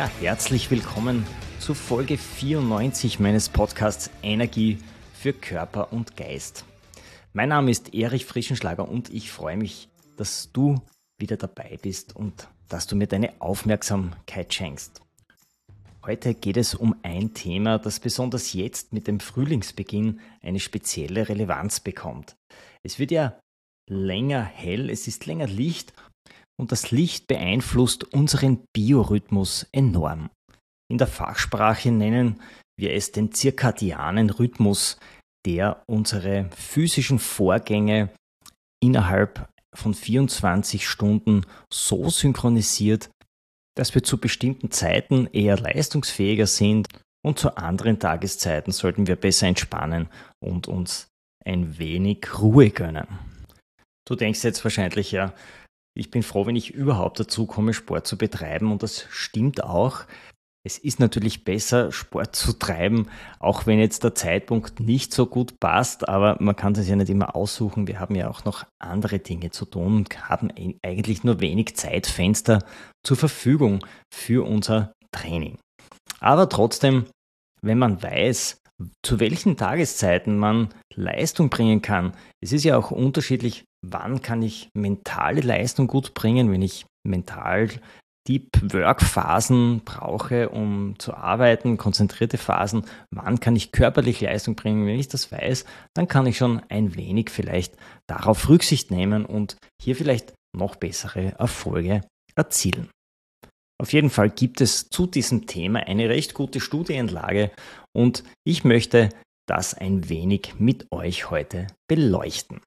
Ja, herzlich willkommen zu Folge 94 meines Podcasts Energie für Körper und Geist. Mein Name ist Erich Frischenschlager und ich freue mich, dass du wieder dabei bist und dass du mir deine Aufmerksamkeit schenkst. Heute geht es um ein Thema, das besonders jetzt mit dem Frühlingsbeginn eine spezielle Relevanz bekommt. Es wird ja länger hell, es ist länger Licht und das Licht beeinflusst unseren Biorhythmus enorm. In der Fachsprache nennen wir es den zirkadianen Rhythmus, der unsere physischen Vorgänge innerhalb von 24 Stunden so synchronisiert, dass wir zu bestimmten Zeiten eher leistungsfähiger sind und zu anderen Tageszeiten sollten wir besser entspannen und uns ein wenig Ruhe gönnen. Du denkst jetzt wahrscheinlich ja, ich bin froh, wenn ich überhaupt dazu komme, Sport zu betreiben und das stimmt auch. Es ist natürlich besser, Sport zu treiben, auch wenn jetzt der Zeitpunkt nicht so gut passt, aber man kann es ja nicht immer aussuchen. Wir haben ja auch noch andere Dinge zu tun und haben eigentlich nur wenig Zeitfenster zur Verfügung für unser Training. Aber trotzdem, wenn man weiß, zu welchen Tageszeiten man Leistung bringen kann, es ist ja auch unterschiedlich, wann kann ich mentale Leistung gut bringen, wenn ich mental Deep Work Phasen brauche, um zu arbeiten, konzentrierte Phasen, wann kann ich körperlich Leistung bringen, wenn ich das weiß, dann kann ich schon ein wenig vielleicht darauf Rücksicht nehmen und hier vielleicht noch bessere Erfolge erzielen. Auf jeden Fall gibt es zu diesem Thema eine recht gute Studienlage und ich möchte das ein wenig mit euch heute beleuchten.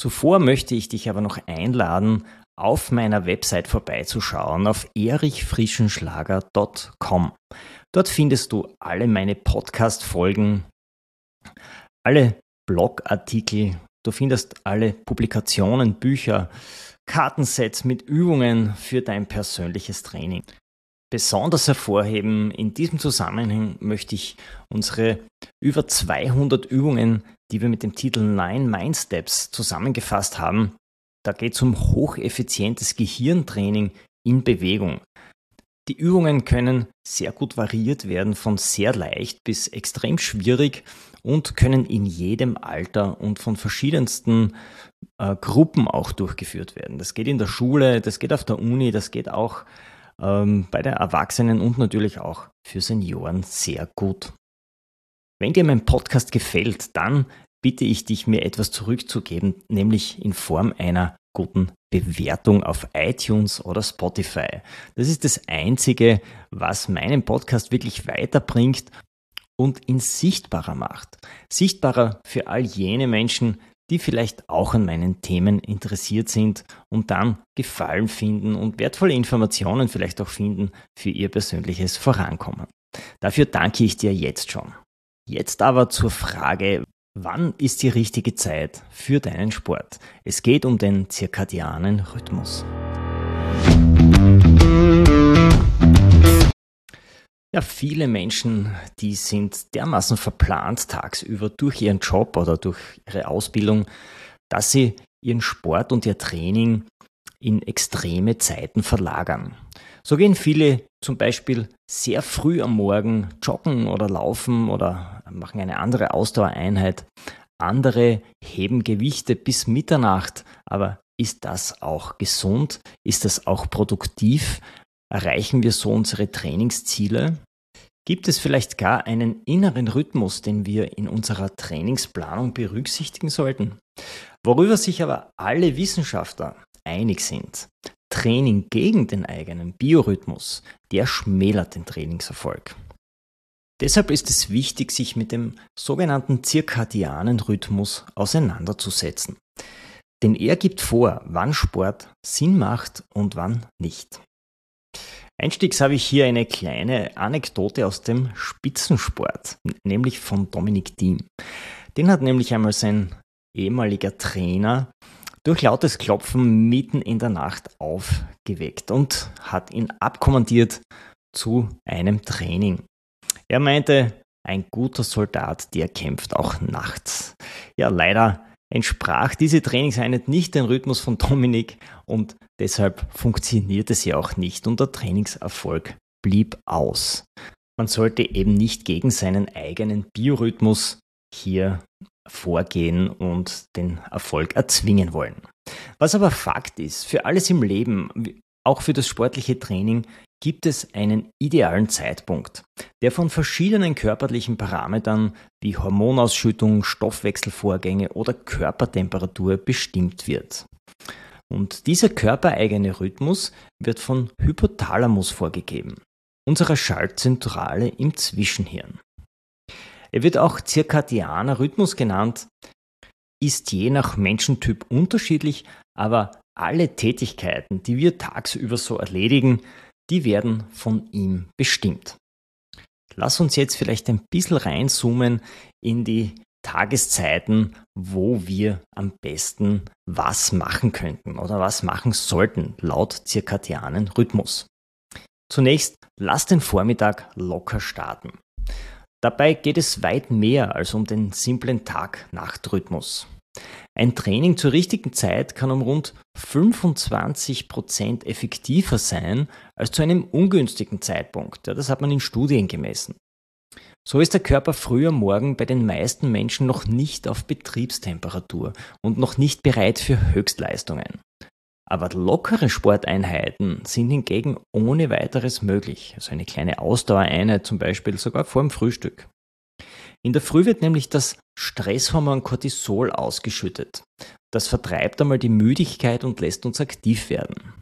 Zuvor möchte ich dich aber noch einladen, auf meiner Website vorbeizuschauen auf erichfrischenschlager.com. Dort findest du alle meine Podcast-Folgen, alle Blogartikel, du findest alle Publikationen, Bücher, Kartensets mit Übungen für dein persönliches Training. Besonders hervorheben in diesem Zusammenhang möchte ich unsere über 200 Übungen, die wir mit dem Titel Nine Mind Steps zusammengefasst haben, da geht es um hocheffizientes Gehirntraining in Bewegung. Die Übungen können sehr gut variiert werden, von sehr leicht bis extrem schwierig und können in jedem Alter und von verschiedensten äh, Gruppen auch durchgeführt werden. Das geht in der Schule, das geht auf der Uni, das geht auch ähm, bei der Erwachsenen und natürlich auch für Senioren sehr gut. Wenn dir mein Podcast gefällt, dann bitte ich dich, mir etwas zurückzugeben, nämlich in Form einer guten Bewertung auf iTunes oder Spotify. Das ist das Einzige, was meinen Podcast wirklich weiterbringt und ihn sichtbarer macht. Sichtbarer für all jene Menschen, die vielleicht auch an meinen Themen interessiert sind und dann Gefallen finden und wertvolle Informationen vielleicht auch finden für ihr persönliches Vorankommen. Dafür danke ich dir jetzt schon. Jetzt aber zur Frage, Wann ist die richtige Zeit für deinen Sport? Es geht um den zirkadianen Rhythmus. Ja, viele Menschen, die sind dermaßen verplant tagsüber durch ihren Job oder durch ihre Ausbildung, dass sie ihren Sport und ihr Training in extreme Zeiten verlagern. So gehen viele zum Beispiel sehr früh am Morgen joggen oder laufen oder machen eine andere Ausdauereinheit. Andere heben Gewichte bis Mitternacht. Aber ist das auch gesund? Ist das auch produktiv? Erreichen wir so unsere Trainingsziele? Gibt es vielleicht gar einen inneren Rhythmus, den wir in unserer Trainingsplanung berücksichtigen sollten? Worüber sich aber alle Wissenschaftler einig sind, Training gegen den eigenen Biorhythmus, der schmälert den Trainingserfolg. Deshalb ist es wichtig, sich mit dem sogenannten zirkadianen Rhythmus auseinanderzusetzen. Denn er gibt vor, wann Sport Sinn macht und wann nicht. Einstiegs habe ich hier eine kleine Anekdote aus dem Spitzensport, nämlich von Dominik Thiem. Den hat nämlich einmal sein ehemaliger Trainer durch lautes Klopfen mitten in der Nacht aufgeweckt und hat ihn abkommandiert zu einem Training. Er meinte, ein guter Soldat, der kämpft auch nachts. Ja, leider entsprach diese Trainingseinheit nicht dem Rhythmus von Dominik und deshalb funktionierte sie auch nicht und der Trainingserfolg blieb aus. Man sollte eben nicht gegen seinen eigenen Biorhythmus hier vorgehen und den Erfolg erzwingen wollen. Was aber Fakt ist, für alles im Leben, auch für das sportliche Training, gibt es einen idealen Zeitpunkt, der von verschiedenen körperlichen Parametern wie Hormonausschüttung, Stoffwechselvorgänge oder Körpertemperatur bestimmt wird. Und dieser körpereigene Rhythmus wird von Hypothalamus vorgegeben, unserer Schaltzentrale im Zwischenhirn. Er wird auch zirkadianer Rhythmus genannt, ist je nach Menschentyp unterschiedlich, aber alle Tätigkeiten, die wir tagsüber so erledigen, die werden von ihm bestimmt. Lass uns jetzt vielleicht ein bisschen reinzoomen in die Tageszeiten, wo wir am besten was machen könnten oder was machen sollten laut zirkadianen Rhythmus. Zunächst lass den Vormittag locker starten. Dabei geht es weit mehr als um den simplen Tag-Nacht-Rhythmus. Ein Training zur richtigen Zeit kann um rund 25% effektiver sein als zu einem ungünstigen Zeitpunkt. das hat man in Studien gemessen. So ist der Körper früh am Morgen bei den meisten Menschen noch nicht auf Betriebstemperatur und noch nicht bereit für Höchstleistungen. Aber lockere Sporteinheiten sind hingegen ohne weiteres möglich. Also eine kleine Ausdauereinheit zum Beispiel sogar vor dem Frühstück. In der Früh wird nämlich das Stresshormon Cortisol ausgeschüttet. Das vertreibt einmal die Müdigkeit und lässt uns aktiv werden.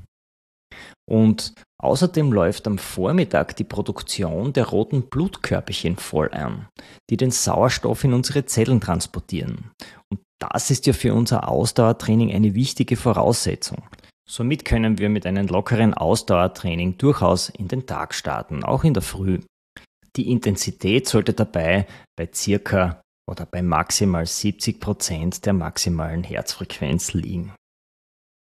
Und außerdem läuft am Vormittag die Produktion der roten Blutkörperchen voll an, die den Sauerstoff in unsere Zellen transportieren. Und das ist ja für unser Ausdauertraining eine wichtige Voraussetzung. Somit können wir mit einem lockeren Ausdauertraining durchaus in den Tag starten, auch in der Früh. Die Intensität sollte dabei bei circa oder bei maximal 70 Prozent der maximalen Herzfrequenz liegen.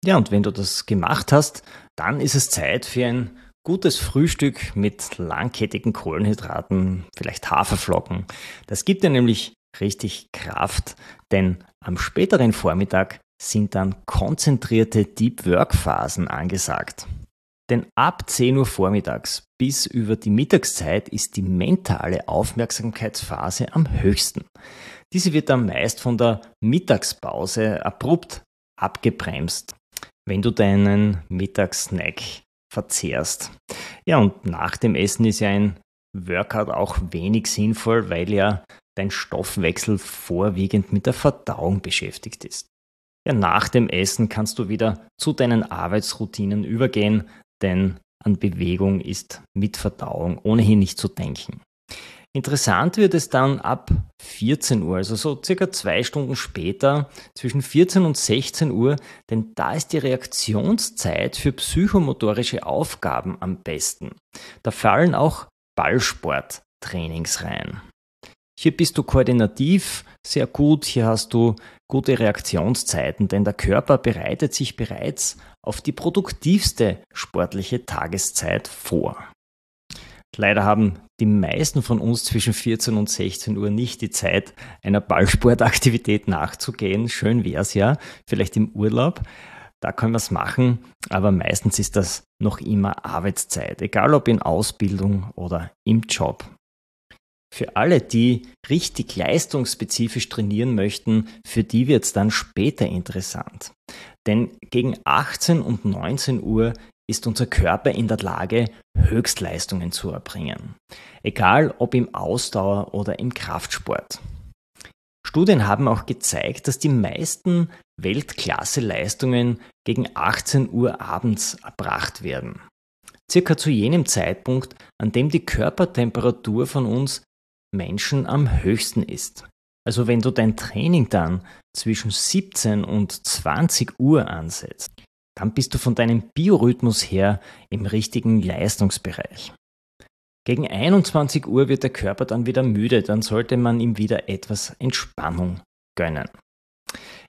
Ja, und wenn du das gemacht hast, dann ist es Zeit für ein gutes Frühstück mit langkettigen Kohlenhydraten, vielleicht Haferflocken. Das gibt dir nämlich richtig Kraft, denn am späteren Vormittag sind dann konzentrierte Deep Work Phasen angesagt. Denn ab 10 Uhr vormittags bis über die Mittagszeit ist die mentale Aufmerksamkeitsphase am höchsten. Diese wird dann meist von der Mittagspause abrupt abgebremst, wenn du deinen Mittagssnack verzehrst. Ja, und nach dem Essen ist ja ein Workout auch wenig sinnvoll, weil ja dein Stoffwechsel vorwiegend mit der Verdauung beschäftigt ist. Ja, nach dem Essen kannst du wieder zu deinen Arbeitsroutinen übergehen, denn an Bewegung ist mit Verdauung ohnehin nicht zu denken. Interessant wird es dann ab 14 Uhr, also so circa zwei Stunden später, zwischen 14 und 16 Uhr, denn da ist die Reaktionszeit für psychomotorische Aufgaben am besten. Da fallen auch Ballsporttrainings rein. Hier bist du koordinativ sehr gut, hier hast du gute Reaktionszeiten, denn der Körper bereitet sich bereits auf die produktivste sportliche Tageszeit vor. Leider haben die meisten von uns zwischen 14 und 16 Uhr nicht die Zeit, einer Ballsportaktivität nachzugehen. Schön wäre es ja, vielleicht im Urlaub. Da können wir es machen, aber meistens ist das noch immer Arbeitszeit, egal ob in Ausbildung oder im Job. Für alle, die richtig leistungsspezifisch trainieren möchten, für die wird es dann später interessant. Denn gegen 18 und 19 Uhr ist unser Körper in der Lage, Höchstleistungen zu erbringen. Egal ob im Ausdauer oder im Kraftsport. Studien haben auch gezeigt, dass die meisten Weltklasse-Leistungen gegen 18 Uhr abends erbracht werden. Circa zu jenem Zeitpunkt, an dem die Körpertemperatur von uns Menschen am höchsten ist. Also wenn du dein Training dann zwischen 17 und 20 Uhr ansetzt, dann bist du von deinem Biorhythmus her im richtigen Leistungsbereich. Gegen 21 Uhr wird der Körper dann wieder müde, dann sollte man ihm wieder etwas Entspannung gönnen.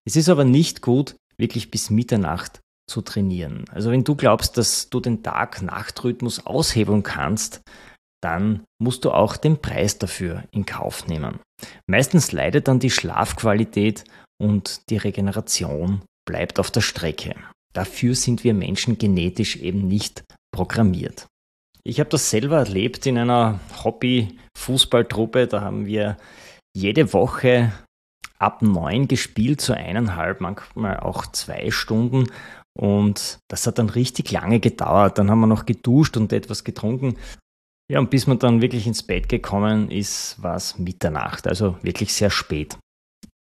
Es ist aber nicht gut, wirklich bis Mitternacht zu trainieren. Also wenn du glaubst, dass du den Tag-Nacht-Rhythmus aushebeln kannst, dann musst du auch den Preis dafür in Kauf nehmen. Meistens leidet dann die Schlafqualität und die Regeneration bleibt auf der Strecke. Dafür sind wir Menschen genetisch eben nicht programmiert. Ich habe das selber erlebt in einer Hobby-Fußballtruppe. Da haben wir jede Woche ab neun gespielt, so eineinhalb, manchmal auch zwei Stunden. Und das hat dann richtig lange gedauert. Dann haben wir noch geduscht und etwas getrunken. Ja, und bis man dann wirklich ins Bett gekommen ist, war es Mitternacht, also wirklich sehr spät.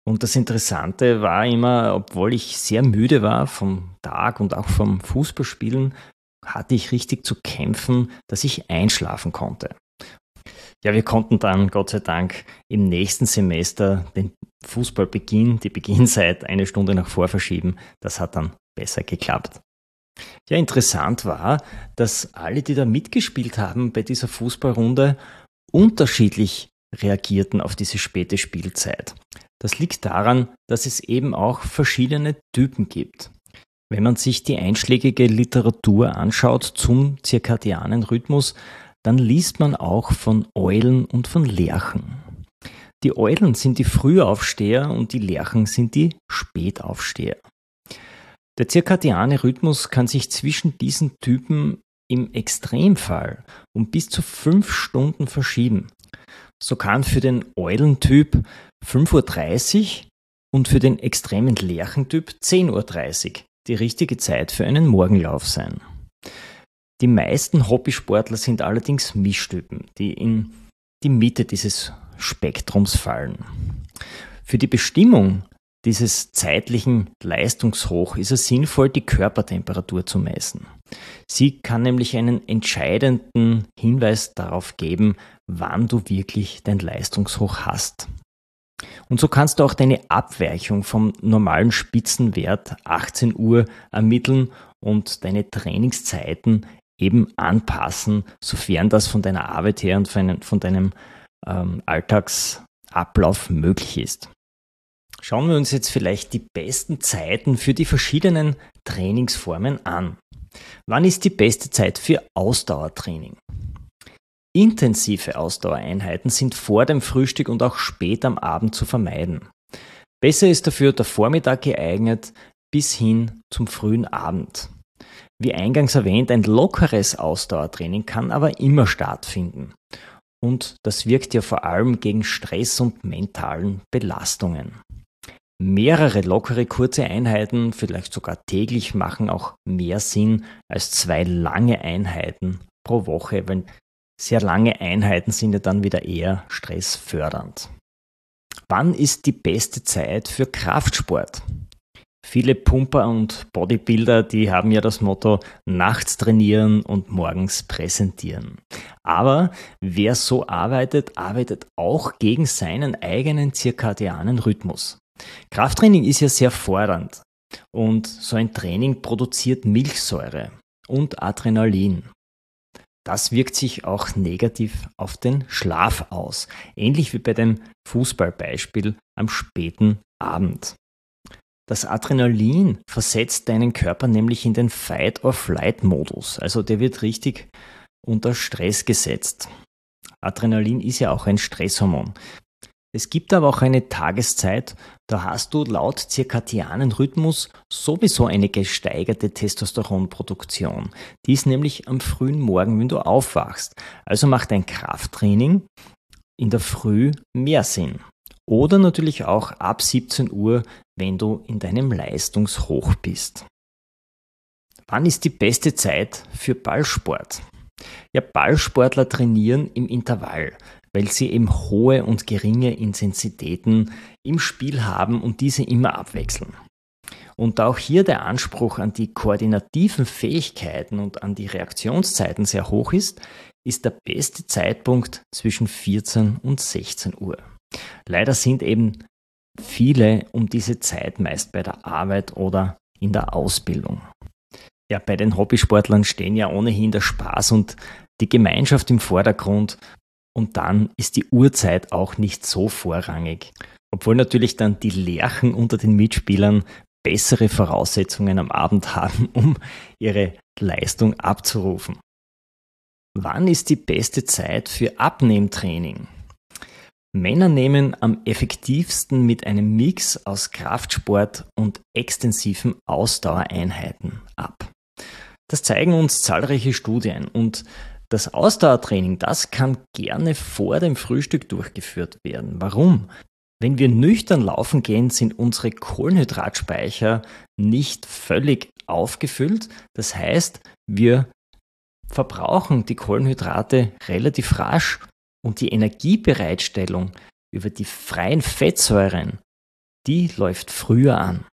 Und das Interessante war immer, obwohl ich sehr müde war vom Tag und auch vom Fußballspielen, hatte ich richtig zu kämpfen, dass ich einschlafen konnte. Ja, wir konnten dann Gott sei Dank im nächsten Semester den Fußballbeginn, die Beginnzeit eine Stunde nach vor verschieben. Das hat dann besser geklappt. Ja, interessant war, dass alle, die da mitgespielt haben bei dieser Fußballrunde, unterschiedlich reagierten auf diese späte Spielzeit. Das liegt daran, dass es eben auch verschiedene Typen gibt. Wenn man sich die einschlägige Literatur anschaut zum zirkadianen Rhythmus, dann liest man auch von Eulen und von Lerchen. Die Eulen sind die Frühaufsteher und die Lerchen sind die Spätaufsteher. Der zirkadiane Rhythmus kann sich zwischen diesen Typen im Extremfall um bis zu fünf Stunden verschieben. So kann für den Eulentyp 5.30 Uhr und für den extremen Lerchentyp 10.30 Uhr die richtige Zeit für einen Morgenlauf sein. Die meisten Hobbysportler sind allerdings Mischtypen, die in die Mitte dieses Spektrums fallen. Für die Bestimmung dieses zeitlichen Leistungshoch ist es sinnvoll, die Körpertemperatur zu messen. Sie kann nämlich einen entscheidenden Hinweis darauf geben, wann du wirklich dein Leistungshoch hast. Und so kannst du auch deine Abweichung vom normalen Spitzenwert 18 Uhr ermitteln und deine Trainingszeiten eben anpassen, sofern das von deiner Arbeit her und von, deinem ähm, Alltagsablauf möglich ist. Schauen wir uns jetzt vielleicht die besten Zeiten für die verschiedenen Trainingsformen an. Wann ist die beste Zeit für Ausdauertraining? Intensive Ausdauereinheiten sind vor dem Frühstück und auch spät am Abend zu vermeiden. Besser ist dafür der Vormittag geeignet bis hin zum frühen Abend. Wie eingangs erwähnt, ein lockeres Ausdauertraining kann aber immer stattfinden. Und das wirkt ja vor allem gegen Stress und mentalen Belastungen. Mehrere lockere kurze Einheiten, vielleicht sogar täglich, machen auch mehr Sinn als zwei lange Einheiten pro Woche, wenn sehr lange Einheiten sind ja dann wieder eher stressfördernd. Wann ist die beste Zeit für Kraftsport? Viele Pumper und Bodybuilder, die haben ja das Motto nachts trainieren und morgens präsentieren. Aber wer so arbeitet, arbeitet auch gegen seinen eigenen zirkadianen Rhythmus. Krafttraining ist ja sehr fordernd und so ein Training produziert Milchsäure und Adrenalin. Das wirkt sich auch negativ auf den Schlaf aus, ähnlich wie bei dem Fußballbeispiel am späten Abend. Das Adrenalin versetzt deinen Körper nämlich in den Fight-or-Flight-Modus, also der wird richtig unter Stress gesetzt. Adrenalin ist ja auch ein Stresshormon. Es gibt aber auch eine Tageszeit, da hast du laut zirkadianen Rhythmus sowieso eine gesteigerte Testosteronproduktion. Die ist nämlich am frühen Morgen, wenn du aufwachst. Also macht ein Krafttraining in der Früh mehr Sinn. Oder natürlich auch ab 17 Uhr, wenn du in deinem Leistungshoch bist. Wann ist die beste Zeit für Ballsport? Ja, Ballsportler trainieren im Intervall weil sie eben hohe und geringe Intensitäten im Spiel haben und diese immer abwechseln. Und auch hier der Anspruch an die koordinativen Fähigkeiten und an die Reaktionszeiten sehr hoch ist, ist der beste Zeitpunkt zwischen 14 und 16 Uhr. Leider sind eben viele um diese Zeit meist bei der Arbeit oder in der Ausbildung. Ja, bei den Hobbysportlern stehen ja ohnehin der Spaß und die Gemeinschaft im Vordergrund und dann ist die Uhrzeit auch nicht so vorrangig. Obwohl natürlich dann die Lerchen unter den Mitspielern bessere Voraussetzungen am Abend haben, um ihre Leistung abzurufen. Wann ist die beste Zeit für Abnehmtraining? Männer nehmen am effektivsten mit einem Mix aus Kraftsport und extensiven Ausdauereinheiten ab. Das zeigen uns zahlreiche Studien und das Ausdauertraining, das kann gerne vor dem Frühstück durchgeführt werden. Warum? Wenn wir nüchtern laufen gehen, sind unsere Kohlenhydratspeicher nicht völlig aufgefüllt. Das heißt, wir verbrauchen die Kohlenhydrate relativ rasch und die Energiebereitstellung über die freien Fettsäuren, die läuft früher an.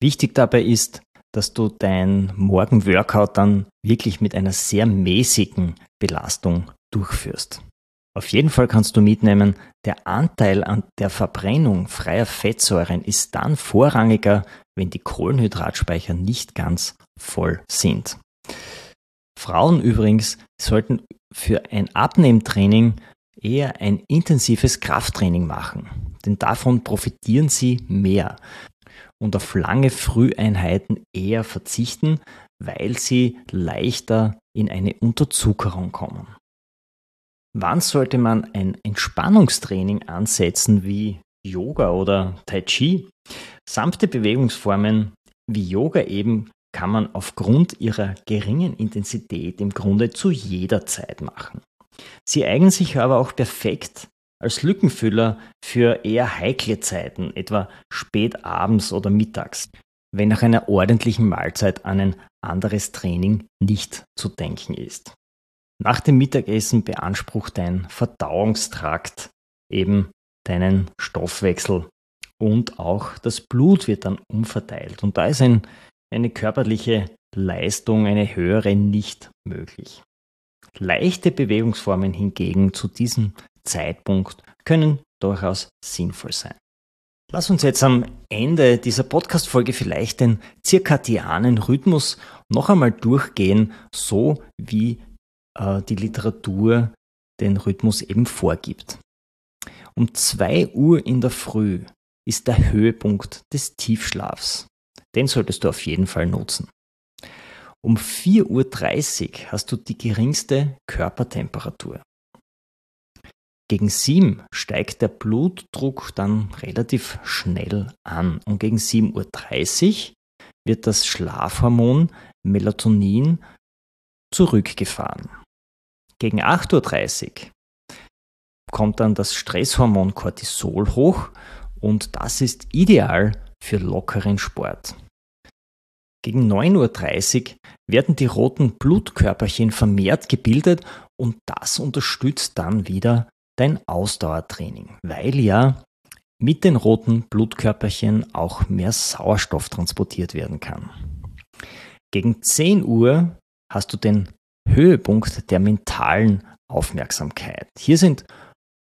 Wichtig dabei ist, dass du dein Morgenworkout dann wirklich mit einer sehr mäßigen Belastung durchführst. Auf jeden Fall kannst du mitnehmen, der Anteil an der Verbrennung freier Fettsäuren ist dann vorrangiger, wenn die Kohlenhydratspeicher nicht ganz voll sind. Frauen übrigens sollten für ein Abnehmtraining eher ein intensives Krafttraining machen, denn davon profitieren sie mehr und auf lange Früheinheiten eher verzichten, weil sie leichter in eine Unterzuckerung kommen. Wann sollte man ein Entspannungstraining ansetzen wie Yoga oder Tai Chi? Sanfte Bewegungsformen wie Yoga eben kann man aufgrund ihrer geringen Intensität im Grunde zu jeder Zeit machen. Sie eignen sich aber auch perfekt als Lückenfüller für eher heikle Zeiten, etwa spät abends oder mittags, wenn nach einer ordentlichen Mahlzeit an ein anderes Training nicht zu denken ist. Nach dem Mittagessen beansprucht dein Verdauungstrakt eben deinen Stoffwechsel und auch das Blut wird dann umverteilt. Und da ist ein, eine körperliche Leistung, eine höhere nicht möglich. Leichte Bewegungsformen hingegen zu diesem Zeitpunkt können durchaus sinnvoll sein. Lass uns jetzt am Ende dieser Podcast-Folge vielleicht den zirkadianen Rhythmus noch einmal durchgehen, so wie äh, die Literatur den Rhythmus eben vorgibt. Um 2 Uhr in der Früh ist der Höhepunkt des Tiefschlafs. Den solltest du auf jeden Fall nutzen. Um 4.30 Uhr hast du die geringste Körpertemperatur. Gegen 7 steigt der Blutdruck dann relativ schnell an und gegen 7.30 Uhr wird das Schlafhormon Melatonin zurückgefahren. Gegen 8.30 Uhr kommt dann das Stresshormon Cortisol hoch und das ist ideal für lockeren Sport. Gegen 9.30 Uhr werden die roten Blutkörperchen vermehrt gebildet und das unterstützt dann wieder dein Ausdauertraining, weil ja mit den roten Blutkörperchen auch mehr Sauerstoff transportiert werden kann. Gegen 10 Uhr hast du den Höhepunkt der mentalen Aufmerksamkeit. Hier sind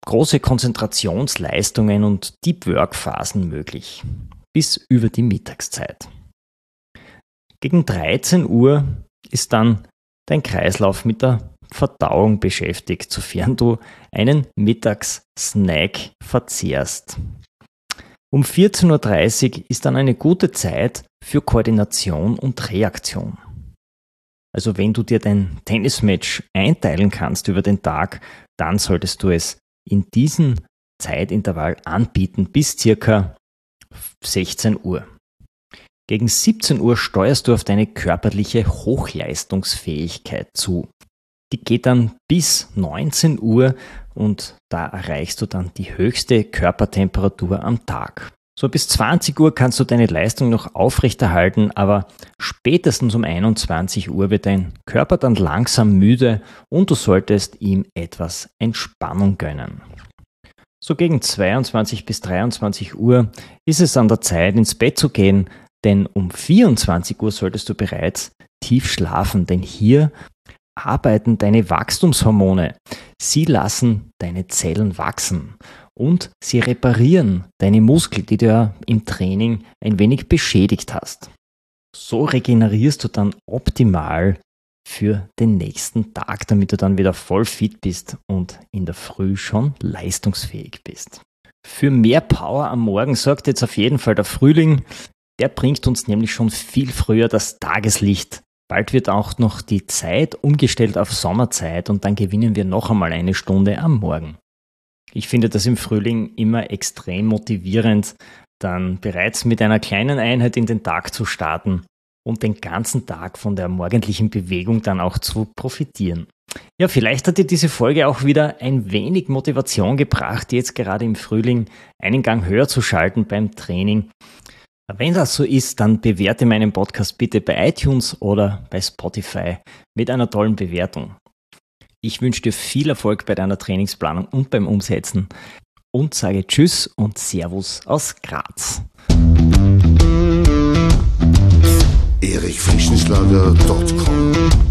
große Konzentrationsleistungen und Deep Work Phasen möglich, bis über die Mittagszeit. Gegen 13 Uhr ist dann dein Kreislauf mit der Verdauung beschäftigt, sofern du einen Mittagssnack verzehrst. Um 14.30 Uhr ist dann eine gute Zeit für Koordination und Reaktion. Also wenn du dir dein Tennismatch einteilen kannst über den Tag, dann solltest du es in diesem Zeitintervall anbieten bis circa 16 Uhr. Gegen 17 Uhr steuerst du auf deine körperliche Hochleistungsfähigkeit zu. Die geht dann bis 19 Uhr und da erreichst du dann die höchste Körpertemperatur am Tag. So bis 20 Uhr kannst du deine Leistung noch aufrechterhalten, aber spätestens um 21 Uhr wird dein Körper dann langsam müde und du solltest ihm etwas Entspannung gönnen. So gegen 22 bis 23 Uhr ist es an der Zeit ins Bett zu gehen, denn um 24 Uhr solltest du bereits tief schlafen, denn hier arbeiten deine Wachstumshormone. Sie lassen deine Zellen wachsen und sie reparieren deine Muskeln, die du ja im Training ein wenig beschädigt hast. So regenerierst du dann optimal für den nächsten Tag, damit du dann wieder voll fit bist und in der Früh schon leistungsfähig bist. Für mehr Power am Morgen sorgt jetzt auf jeden Fall der Frühling. Der bringt uns nämlich schon viel früher das Tageslicht. Bald wird auch noch die Zeit umgestellt auf Sommerzeit und dann gewinnen wir noch einmal eine Stunde am Morgen. Ich finde das im Frühling immer extrem motivierend, dann bereits mit einer kleinen Einheit in den Tag zu starten und den ganzen Tag von der morgendlichen Bewegung dann auch zu profitieren. Ja, vielleicht hat dir diese Folge auch wieder ein wenig Motivation gebracht, jetzt gerade im Frühling einen Gang höher zu schalten beim Training. Wenn das so ist, dann bewerte meinen Podcast bitte bei iTunes oder bei Spotify mit einer tollen Bewertung. Ich wünsche dir viel Erfolg bei deiner Trainingsplanung und beim Umsetzen und sage Tschüss und Servus aus Graz. erichfrischenschlager.com